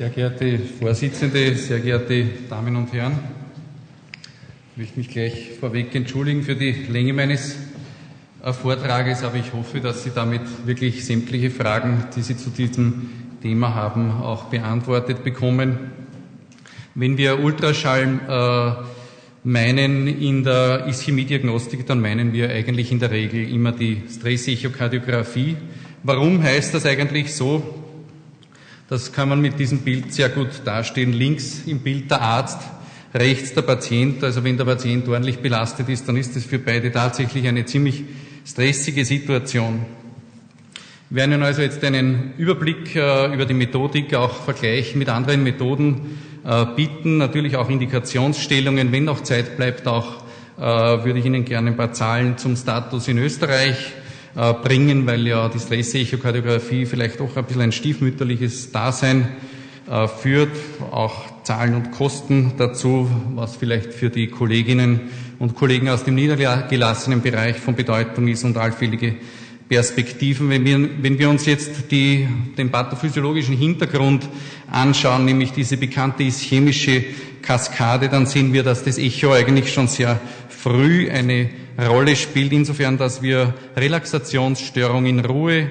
Sehr geehrte Vorsitzende, sehr geehrte Damen und Herren, ich möchte mich gleich vorweg entschuldigen für die Länge meines äh, Vortrages, aber ich hoffe, dass Sie damit wirklich sämtliche Fragen, die Sie zu diesem Thema haben, auch beantwortet bekommen. Wenn wir Ultraschall äh, meinen in der Ischämie-Diagnostik, dann meinen wir eigentlich in der Regel immer die Stress-Echokardiographie. Warum heißt das eigentlich so? Das kann man mit diesem Bild sehr gut darstellen. Links im Bild der Arzt, rechts der Patient. Also wenn der Patient ordentlich belastet ist, dann ist das für beide tatsächlich eine ziemlich stressige Situation. Wir werden also jetzt einen Überblick äh, über die Methodik, auch Vergleich mit anderen Methoden äh, bieten, natürlich auch Indikationsstellungen. Wenn noch Zeit bleibt, auch äh, würde ich Ihnen gerne ein paar Zahlen zum Status in Österreich äh, bringen, weil ja die Stress-Echokardiographie vielleicht auch ein bisschen ein stiefmütterliches Dasein äh, führt, auch Zahlen und Kosten dazu, was vielleicht für die Kolleginnen und Kollegen aus dem niedergelassenen Bereich von Bedeutung ist und allfällige Perspektiven. Wenn wir, wenn wir uns jetzt die, den pathophysiologischen Hintergrund anschauen, nämlich diese bekannte ischämische Kaskade, dann sehen wir, dass das Echo eigentlich schon sehr früh eine Rolle spielt, insofern, dass wir Relaxationsstörung in Ruhe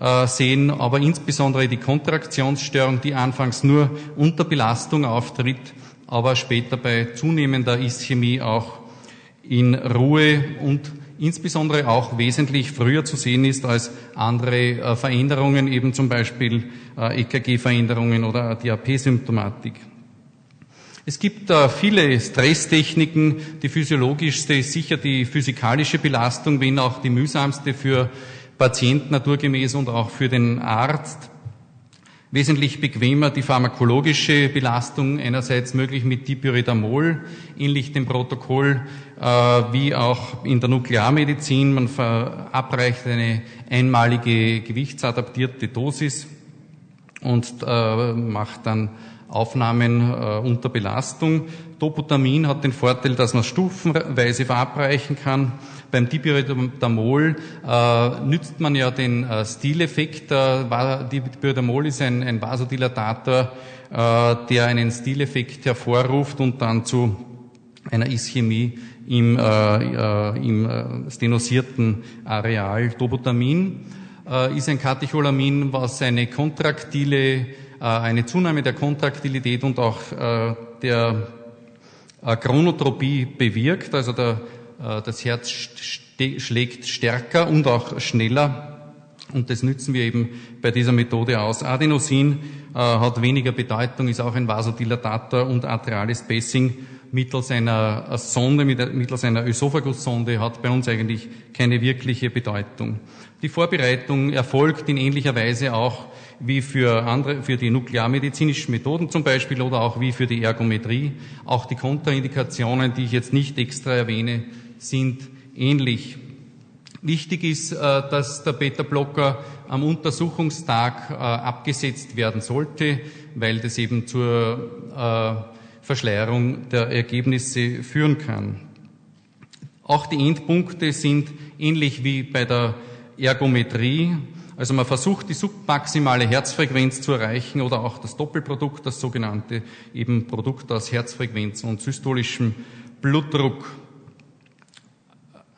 äh, sehen, aber insbesondere die Kontraktionsstörung, die anfangs nur unter Belastung auftritt, aber später bei zunehmender Ischämie auch in Ruhe und insbesondere auch wesentlich früher zu sehen ist als andere äh, Veränderungen, eben zum Beispiel äh, EKG-Veränderungen oder DAP-Symptomatik. Es gibt äh, viele Stresstechniken. Die physiologischste ist sicher die physikalische Belastung, wenn auch die mühsamste für Patienten naturgemäß und auch für den Arzt. Wesentlich bequemer die pharmakologische Belastung, einerseits möglich mit Dipyridamol, ähnlich dem Protokoll äh, wie auch in der Nuklearmedizin. Man verabreicht eine einmalige gewichtsadaptierte Dosis und äh, macht dann Aufnahmen äh, unter Belastung. Doputamin hat den Vorteil, dass man stufenweise verabreichen kann. Beim Dipyridamol äh, nützt man ja den äh, Stileffekt. Äh, Dipyridamol ist ein, ein Vasodilatator, äh, der einen Stileffekt hervorruft und dann zu einer Ischämie im, äh, äh im äh, stenosierten Areal. Doputamin äh, ist ein Katecholamin, was eine kontraktile eine Zunahme der Kontraktilität und auch äh, der äh, Chronotropie bewirkt. Also der, das Herz schlägt stärker und auch schneller. Und das nützen wir eben bei dieser Methode aus. Adenosin äh, hat weniger Bedeutung, ist auch ein Vasodilatator und atriales Spacing mittels einer Sonde, mittels einer Ösophagussonde hat bei uns eigentlich keine wirkliche Bedeutung. Die Vorbereitung erfolgt in ähnlicher Weise auch wie für andere, für die nuklearmedizinischen Methoden zum Beispiel oder auch wie für die Ergometrie. Auch die Kontraindikationen, die ich jetzt nicht extra erwähne, sind ähnlich. Wichtig ist, äh, dass der Beta-Blocker am Untersuchungstag äh, abgesetzt werden sollte, weil das eben zur äh, Verschleierung der Ergebnisse führen kann. Auch die Endpunkte sind ähnlich wie bei der Ergometrie also man versucht die submaximale Herzfrequenz zu erreichen oder auch das Doppelprodukt, das sogenannte eben Produkt aus Herzfrequenz und systolischem Blutdruck.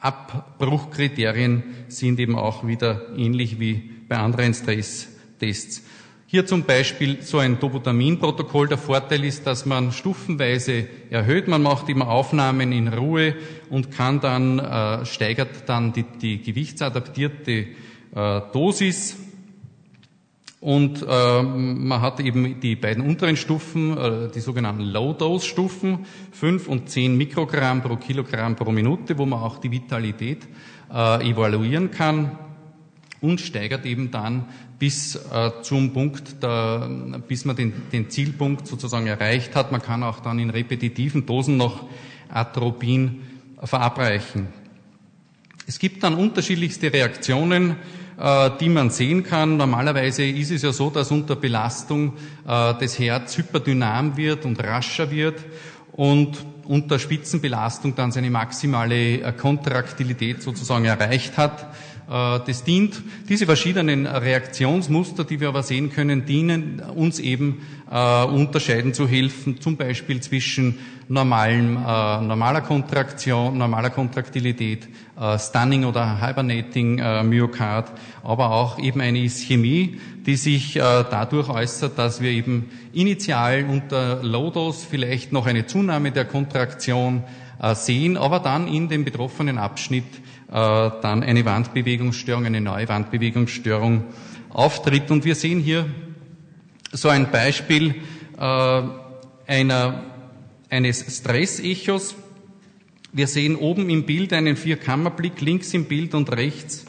Abbruchkriterien sind eben auch wieder ähnlich wie bei anderen Stresstests. Hier zum Beispiel so ein Doputamin-Protokoll. Der Vorteil ist, dass man stufenweise erhöht. Man macht immer Aufnahmen in Ruhe und kann dann, äh, steigert dann die, die gewichtsadaptierte äh, Dosis. Und äh, man hat eben die beiden unteren Stufen, äh, die sogenannten Low-Dose-Stufen, 5 und 10 Mikrogramm pro Kilogramm pro Minute, wo man auch die Vitalität äh, evaluieren kann und steigert eben dann bis äh, zum Punkt, der, bis man den, den Zielpunkt sozusagen erreicht hat. Man kann auch dann in repetitiven Dosen noch Atropin verabreichen. Es gibt dann unterschiedlichste Reaktionen die man sehen kann. Normalerweise ist es ja so, dass unter Belastung äh, das Herz hyperdynam wird und rascher wird und unter Spitzenbelastung dann seine maximale äh, Kontraktilität sozusagen erreicht hat. Äh, das dient, diese verschiedenen Reaktionsmuster, die wir aber sehen können, dienen uns eben äh, unterscheiden zu helfen, zum Beispiel zwischen normalem, äh, normaler Kontraktion, normaler Kontraktilität, äh, Stunning oder Hibernating äh, Myokard, aber auch eben eine Ischämie, die sich äh, dadurch äußert, dass wir eben initial unter Low-Dose vielleicht noch eine Zunahme der Kontraktion äh, sehen, aber dann in dem betroffenen Abschnitt dann eine Wandbewegungsstörung, eine neue Wandbewegungsstörung auftritt. Und wir sehen hier so ein Beispiel äh, einer, eines Stressechos. Wir sehen oben im Bild einen Vierkammerblick, links im Bild und rechts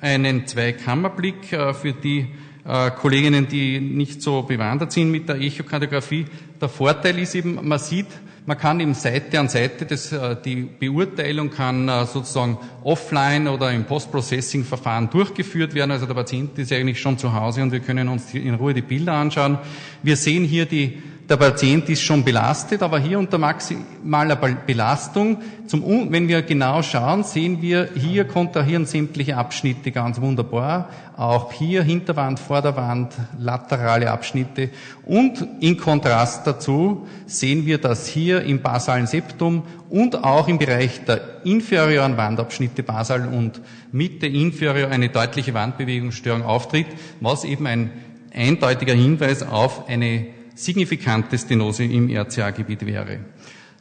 einen Zweikammerblick für die Kolleginnen, die nicht so bewandert sind mit der Echokardiographie. Der Vorteil ist eben, man sieht man kann eben Seite an Seite, das, äh, die Beurteilung kann äh, sozusagen offline oder im Post-Processing-Verfahren durchgeführt werden. Also der Patient ist eigentlich schon zu Hause und wir können uns in Ruhe die Bilder anschauen. Wir sehen hier die der Patient ist schon belastet, aber hier unter maximaler Belastung, zum, wenn wir genau schauen, sehen wir, hier kontrahieren sämtliche Abschnitte ganz wunderbar. Auch hier Hinterwand, Vorderwand, laterale Abschnitte. Und in Kontrast dazu sehen wir, dass hier im basalen Septum und auch im Bereich der inferioren Wandabschnitte basal und Mitte inferior eine deutliche Wandbewegungsstörung auftritt, was eben ein eindeutiger Hinweis auf eine signifikante Stenose im RCA-Gebiet wäre.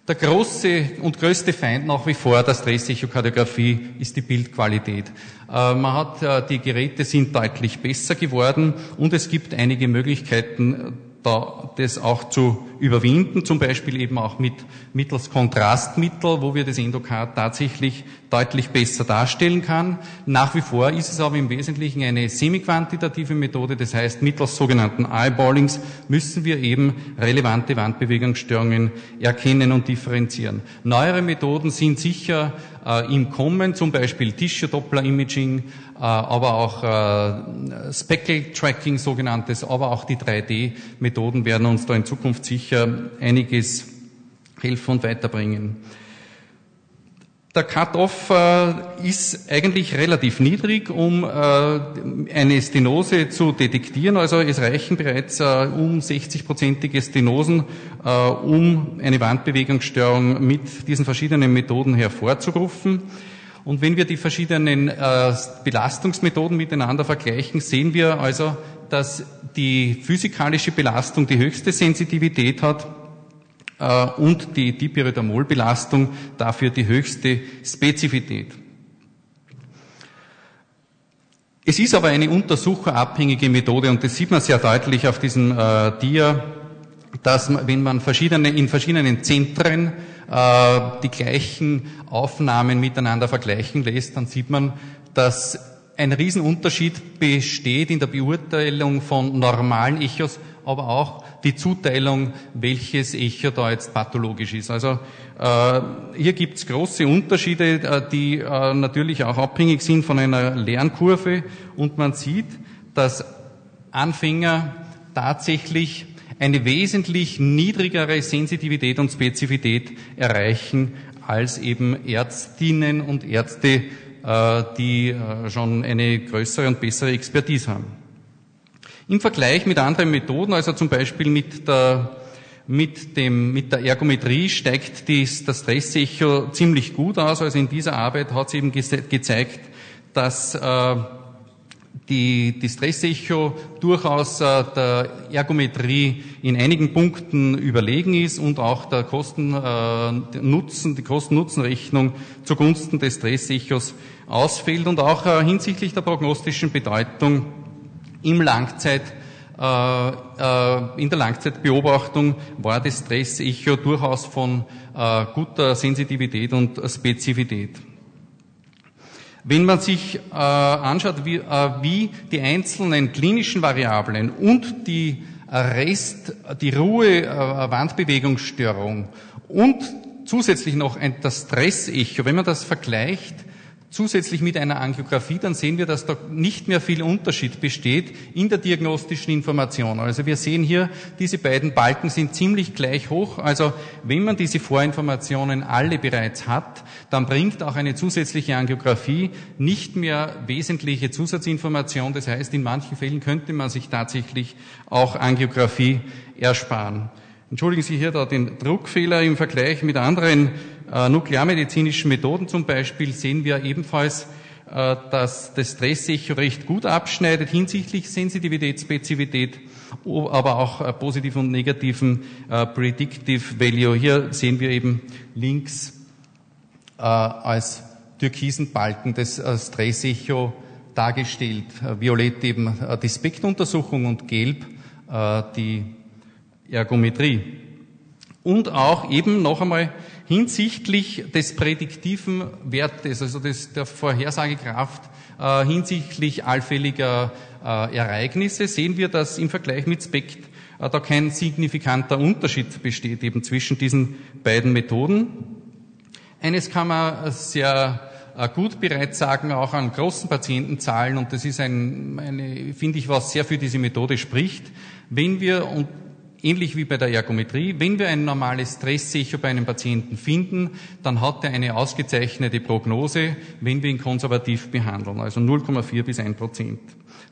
Der große und größte Feind nach wie vor der Stressechokardiographie ist die Bildqualität. Äh, man hat, äh, die Geräte sind deutlich besser geworden und es gibt einige Möglichkeiten, da das auch zu überwinden, zum Beispiel eben auch mit mittels Kontrastmittel, wo wir das Endokard tatsächlich deutlich besser darstellen kann. Nach wie vor ist es aber im Wesentlichen eine semi-quantitative Methode, das heißt mittels sogenannten Eyeballings müssen wir eben relevante Wandbewegungsstörungen erkennen und differenzieren. Neuere Methoden sind sicher äh, im Kommen, zum Beispiel Tissue-Doppler-Imaging, äh, aber auch äh, Speckle-Tracking sogenanntes, aber auch die 3D-Methoden werden uns da in Zukunft sicher einiges helfen und weiterbringen. Der Cut-off äh, ist eigentlich relativ niedrig, um äh, eine Stenose zu detektieren. Also es reichen bereits äh, um 60-prozentige Stenosen, äh, um eine Wandbewegungsstörung mit diesen verschiedenen Methoden hervorzurufen. Und wenn wir die verschiedenen äh, Belastungsmethoden miteinander vergleichen, sehen wir also, dass die physikalische Belastung die höchste Sensitivität hat äh, und die Dipyridamol-Belastung dafür die höchste Spezifität. Es ist aber eine untersucherabhängige Methode und das sieht man sehr deutlich auf diesem äh, Dia, dass wenn man verschiedene, in verschiedenen Zentren äh, die gleichen Aufnahmen miteinander vergleichen lässt, dann sieht man, dass ein Riesenunterschied besteht in der Beurteilung von normalen Echos, aber auch die Zuteilung, welches Echo da jetzt pathologisch ist. Also äh, hier gibt es große Unterschiede, äh, die äh, natürlich auch abhängig sind von einer Lernkurve und man sieht, dass Anfänger tatsächlich eine wesentlich niedrigere Sensitivität und Spezifität erreichen als eben Ärztinnen und Ärzte, äh, die äh, schon eine größere und bessere Expertise haben. Im Vergleich mit anderen Methoden, also zum Beispiel mit der, mit dem, mit der Ergometrie steigt dies, das Stressecho ziemlich gut aus. Also in dieser Arbeit hat es eben gezeigt, dass äh, die, die Stressecho durchaus äh, der Ergometrie in einigen Punkten überlegen ist und auch der Kosten, äh, Nutzen, die Kosten-Nutzen-Rechnung zugunsten des Stressechos ausfällt und auch äh, hinsichtlich der prognostischen Bedeutung im Langzeit, äh, äh, in der Langzeitbeobachtung war das Stress-Echo durchaus von äh, guter Sensitivität und Spezifität. Wenn man sich äh, anschaut, wie, äh, wie die einzelnen klinischen Variablen und die Rest, die Ruhe, äh, Wandbewegungsstörung und zusätzlich noch ein, das Stress-Echo, wenn man das vergleicht, zusätzlich mit einer Angiografie, dann sehen wir, dass da nicht mehr viel Unterschied besteht in der diagnostischen Information. Also wir sehen hier, diese beiden Balken sind ziemlich gleich hoch. Also wenn man diese Vorinformationen alle bereits hat, dann bringt auch eine zusätzliche Angiografie nicht mehr wesentliche Zusatzinformation. Das heißt, in manchen Fällen könnte man sich tatsächlich auch Angiografie ersparen. Entschuldigen Sie hier da den Druckfehler im Vergleich mit anderen äh, nuklearmedizinischen Methoden zum Beispiel sehen wir ebenfalls, äh, dass das Stressecho recht gut abschneidet hinsichtlich Sensitivität, Spezifität, aber auch äh, positiven und negativen Predictive Value. Hier sehen wir eben links als türkisen Balken das äh, Stressecho dargestellt. Violett eben die Spektuntersuchung und gelb die Ergometrie. Und auch eben noch einmal hinsichtlich des prädiktiven Wertes, also des, der Vorhersagekraft äh, hinsichtlich allfälliger äh, Ereignisse, sehen wir, dass im Vergleich mit SPECT äh, da kein signifikanter Unterschied besteht eben zwischen diesen beiden Methoden. Eines kann man sehr äh, gut bereits sagen, auch an großen Patientenzahlen, und das ist ein, eine, finde ich, was sehr für diese Methode spricht. Wenn wir, ähnlich wie bei der Ergometrie, wenn wir ein normales Stressecho bei einem Patienten finden, dann hat er eine ausgezeichnete Prognose, wenn wir ihn konservativ behandeln, also 0,4 bis 1 Prozent.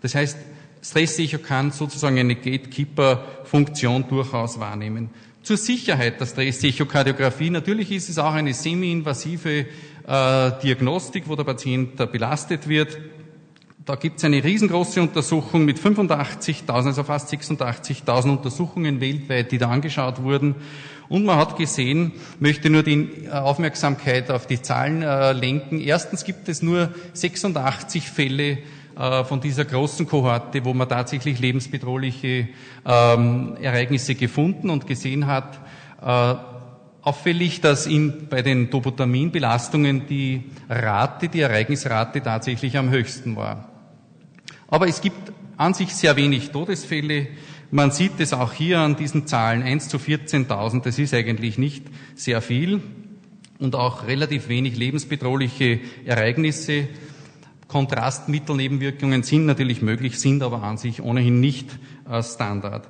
Das heißt, Stressecho kann sozusagen eine Gatekeeper-Funktion durchaus wahrnehmen. Zur Sicherheit der Stressechokardiografie, natürlich ist es auch eine semi-invasive äh, Diagnostik, wo der Patient belastet wird. Da gibt es eine riesengroße Untersuchung mit 85.000, also fast 86.000 Untersuchungen weltweit, die da angeschaut wurden. Und man hat gesehen, möchte nur die äh, Aufmerksamkeit auf die Zahlen äh, lenken. Erstens gibt es nur 86 Fälle äh, von dieser großen Kohorte, wo man tatsächlich lebensbedrohliche ähm, Ereignisse gefunden und gesehen hat. Äh, auffällig, dass in, bei den Dopotaminbelastungen die Rate, die Ereignisrate tatsächlich am höchsten war. Aber es gibt an sich sehr wenig Todesfälle. Man sieht es auch hier an diesen Zahlen 1 zu 14.000. Das ist eigentlich nicht sehr viel und auch relativ wenig lebensbedrohliche Ereignisse. Kontrastmittelnebenwirkungen sind natürlich möglich, sind aber an sich ohnehin nicht äh, Standard.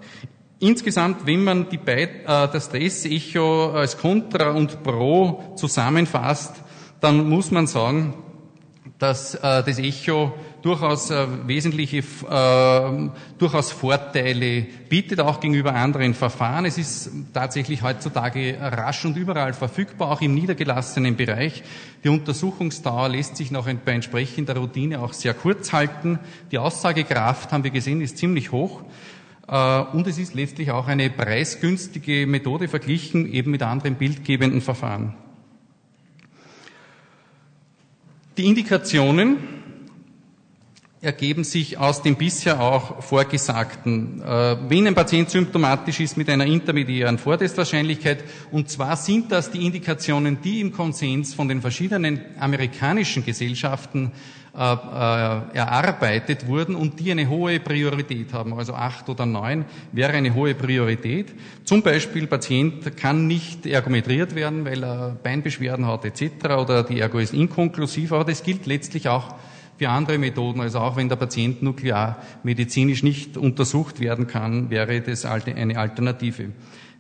Insgesamt, wenn man die beid, äh, das Stress-Echo als Contra und Pro zusammenfasst, dann muss man sagen, dass äh, das Echo durchaus äh, wesentliche, äh, durchaus Vorteile bietet, auch gegenüber anderen Verfahren. Es ist tatsächlich heutzutage rasch und überall verfügbar, auch im niedergelassenen Bereich. Die Untersuchungsdauer lässt sich noch bei entsprechender Routine auch sehr kurz halten. Die Aussagekraft, haben wir gesehen, ist ziemlich hoch. Äh, und es ist letztlich auch eine preisgünstige Methode verglichen eben mit anderen bildgebenden Verfahren. Die Indikationen ergeben sich aus dem bisher auch Vorgesagten. Äh, wenn ein Patient symptomatisch ist mit einer intermediären Vortestwahrscheinlichkeit, und zwar sind das die Indikationen, die im Konsens von den verschiedenen amerikanischen Gesellschaften äh, äh, erarbeitet wurden und die eine hohe Priorität haben, also acht oder neun wäre eine hohe Priorität. Zum Beispiel Patient kann nicht ergometriert werden, weil er Beinbeschwerden hat etc. oder die Ergo ist inkonklusiv, aber das gilt letztlich auch für andere Methoden. Also auch wenn der Patient nuklearmedizinisch nicht untersucht werden kann, wäre das eine Alternative.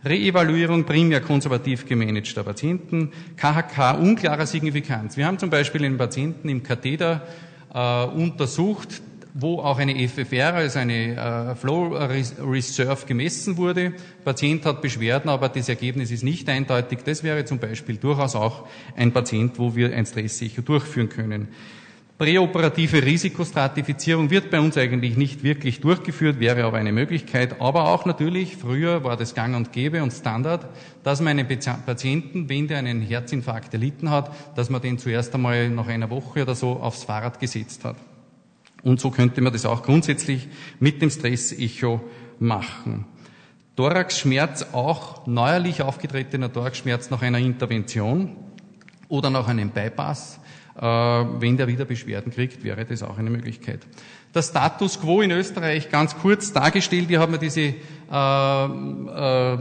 Reevaluierung primär konservativ gemanagter Patienten, KHK unklarer Signifikanz. Wir haben zum Beispiel einen Patienten im Katheter äh, untersucht, wo auch eine FFR, also eine äh, Flow Reserve gemessen wurde. Patient hat Beschwerden, aber das Ergebnis ist nicht eindeutig. Das wäre zum Beispiel durchaus auch ein Patient, wo wir ein Stressecho durchführen können. Präoperative Risikostratifizierung wird bei uns eigentlich nicht wirklich durchgeführt, wäre aber eine Möglichkeit. Aber auch natürlich, früher war das gang und gäbe und Standard, dass man einen Patienten, wenn der einen Herzinfarkt erlitten hat, dass man den zuerst einmal nach einer Woche oder so aufs Fahrrad gesetzt hat. Und so könnte man das auch grundsätzlich mit dem Stress-Echo machen. Thoraxschmerz, auch neuerlich aufgetretener Thoraxschmerz nach einer Intervention oder nach einem Bypass wenn der wieder Beschwerden kriegt, wäre das auch eine Möglichkeit. Der Status quo in Österreich ganz kurz dargestellt. Hier haben wir diese, äh, äh,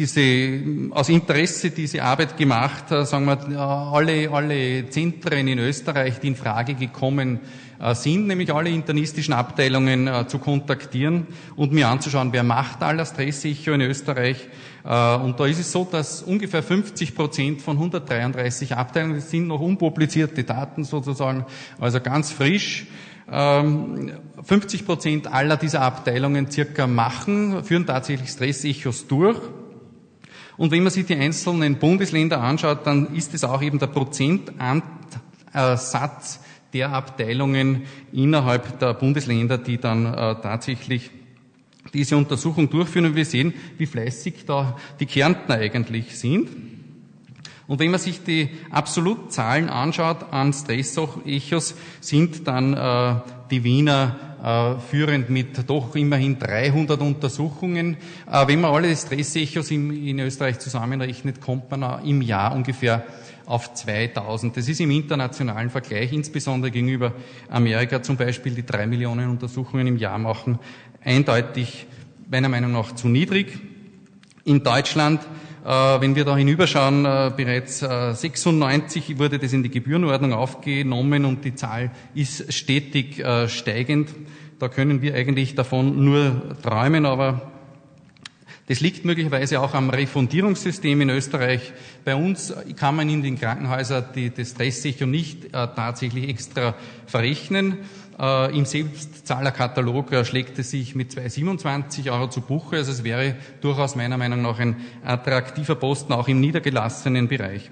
diese, aus Interesse diese Arbeit gemacht, sagen wir, alle, alle Zentren in Österreich, die in Frage gekommen sind, nämlich alle internistischen Abteilungen zu kontaktieren und mir anzuschauen, wer macht aller Stressecho in Österreich. Und da ist es so, dass ungefähr 50 Prozent von 133 Abteilungen, das sind noch unpublizierte Daten sozusagen, also ganz frisch, 50 Prozent aller dieser Abteilungen circa machen, führen tatsächlich Stressechos durch. Und wenn man sich die einzelnen Bundesländer anschaut, dann ist es auch eben der Prozentsatz der Abteilungen innerhalb der Bundesländer, die dann äh, tatsächlich diese Untersuchung durchführen. Und wir sehen, wie fleißig da die Kärntner eigentlich sind. Und wenn man sich die Absolutzahlen anschaut an Stress-Echos, sind dann äh, die Wiener äh, führend mit doch immerhin 300 Untersuchungen. Äh, wenn man alle Stress-Echos in Österreich zusammenrechnet, kommt man im Jahr ungefähr auf 2000. Das ist im internationalen Vergleich, insbesondere gegenüber Amerika zum Beispiel, die drei Millionen Untersuchungen im Jahr machen, eindeutig meiner Meinung nach zu niedrig. In Deutschland wenn wir da hinüberschauen, äh, bereits 96 äh, wurde das in die Gebührenordnung aufgenommen und die Zahl ist stetig steigend. Da können wir eigentlich davon nur träumen, aber das liegt möglicherweise auch am Refundierungssystem in Österreich. Bei uns kann man in den Krankenhäusern die, das Stresssicher nicht äh, tatsächlich extra verrechnen. Äh, Im Selbstzahlerkatalog äh, schlägt es sich mit 2,27 Euro zu Buche. Also es wäre durchaus meiner Meinung nach ein attraktiver Posten auch im niedergelassenen Bereich.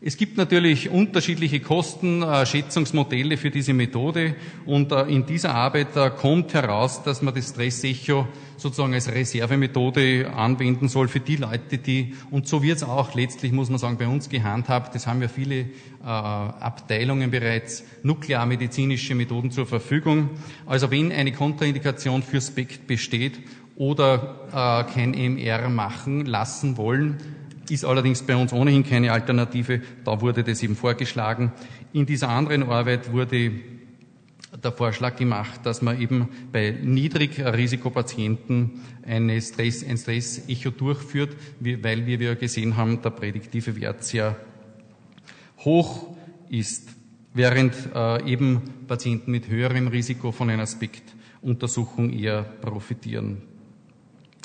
Es gibt natürlich unterschiedliche Kostenschätzungsmodelle für diese Methode und äh, in dieser Arbeit äh, kommt heraus, dass man das Stress-Echo sozusagen als Reservemethode anwenden soll für die Leute, die, und so wird es auch letztlich, muss man sagen, bei uns gehandhabt, das haben ja viele äh, Abteilungen bereits, nuklearmedizinische Methoden zur Verfügung. Also wenn eine Kontraindikation für SPECT besteht oder äh, kein MR machen lassen wollen, ist allerdings bei uns ohnehin keine Alternative. Da wurde das eben vorgeschlagen. In dieser anderen Arbeit wurde der Vorschlag gemacht, dass man eben bei Niedrigrisikopatienten eine Stress, ein Stress-Echo durchführt, weil wir ja gesehen haben, der prädiktive Wert sehr hoch ist, während äh, eben Patienten mit höherem Risiko von einer Aspektuntersuchung eher profitieren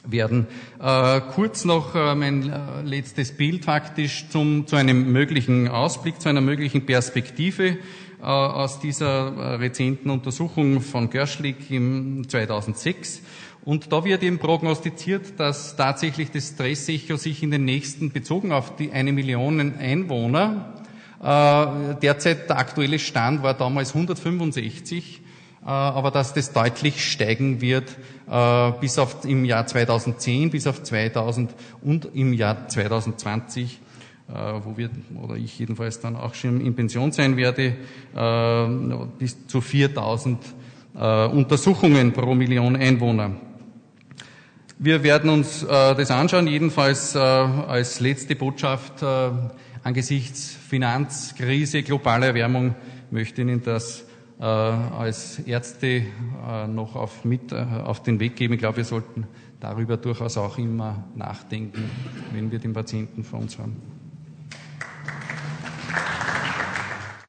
werden. Äh, kurz noch äh, mein äh, letztes Bild faktisch zum, zu einem möglichen Ausblick, zu einer möglichen Perspektive äh, aus dieser äh, rezenten Untersuchung von Görschlik im 2006. Und da wird eben prognostiziert, dass tatsächlich das Stressecho sich in den nächsten, bezogen auf die eine Million Einwohner, äh, derzeit der aktuelle Stand war damals 165, äh, aber dass das deutlich steigen wird äh, bis auf im Jahr 2010 bis auf 2000 und im Jahr 2020 äh, wo wir oder ich jedenfalls dann auch schon in Pension sein werde, bis zu 4000 Untersuchungen pro Million Einwohner. Wir werden uns das anschauen, jedenfalls als letzte Botschaft angesichts Finanzkrise, globaler Erwärmung möchte Ihnen das äh, als Ärzte äh, noch auf, mit, äh, auf den Weg geben. Ich glaube, wir sollten darüber durchaus auch immer nachdenken, wenn wir den Patienten vor uns haben.